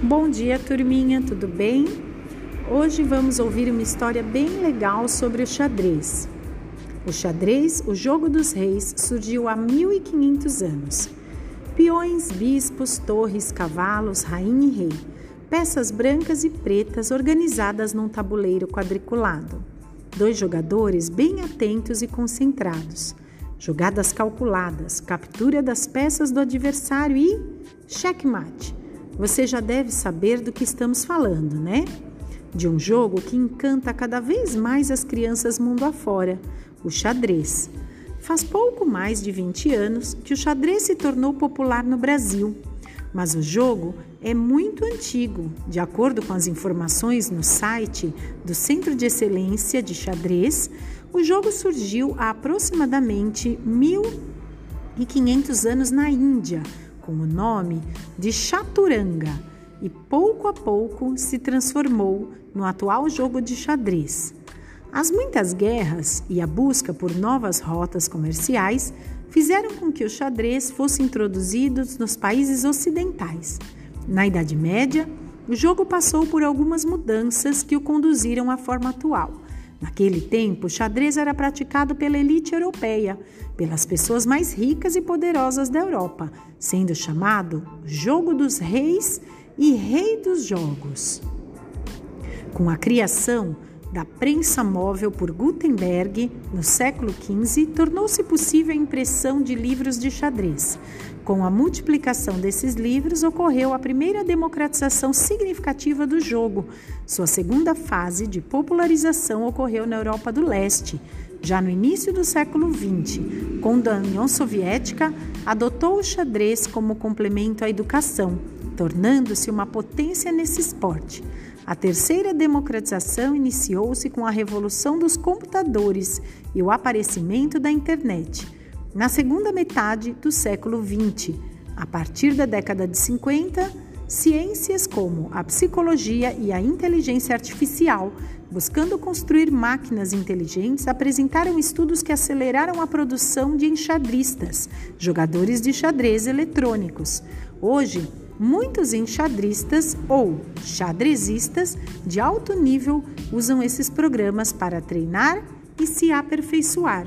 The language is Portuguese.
Bom dia, turminha, tudo bem? Hoje vamos ouvir uma história bem legal sobre o xadrez. O xadrez, o jogo dos reis, surgiu há 1500 anos. Peões, bispos, torres, cavalos, rainha e rei. Peças brancas e pretas organizadas num tabuleiro quadriculado. Dois jogadores bem atentos e concentrados. Jogadas calculadas, captura das peças do adversário e checkmate você já deve saber do que estamos falando, né? De um jogo que encanta cada vez mais as crianças mundo afora, o xadrez. Faz pouco mais de 20 anos que o xadrez se tornou popular no Brasil, mas o jogo é muito antigo. De acordo com as informações no site do Centro de Excelência de Xadrez, o jogo surgiu há aproximadamente 1500 anos na Índia com o nome de Chaturanga e pouco a pouco se transformou no atual jogo de xadrez. As muitas guerras e a busca por novas rotas comerciais fizeram com que o xadrez fosse introduzido nos países ocidentais. Na Idade Média, o jogo passou por algumas mudanças que o conduziram à forma atual. Naquele tempo, o xadrez era praticado pela elite europeia, pelas pessoas mais ricas e poderosas da Europa, sendo chamado Jogo dos Reis e Rei dos Jogos. Com a criação da prensa móvel por Gutenberg no século XV, tornou-se possível a impressão de livros de xadrez. Com a multiplicação desses livros, ocorreu a primeira democratização significativa do jogo. Sua segunda fase de popularização ocorreu na Europa do Leste, já no início do século XX, quando a União Soviética adotou o xadrez como complemento à educação, tornando-se uma potência nesse esporte. A terceira democratização iniciou-se com a revolução dos computadores e o aparecimento da internet. Na segunda metade do século XX, a partir da década de 50, ciências como a psicologia e a inteligência artificial, buscando construir máquinas inteligentes, apresentaram estudos que aceleraram a produção de enxadristas, jogadores de xadrez eletrônicos. Hoje, Muitos enxadristas ou xadrezistas de alto nível usam esses programas para treinar e se aperfeiçoar.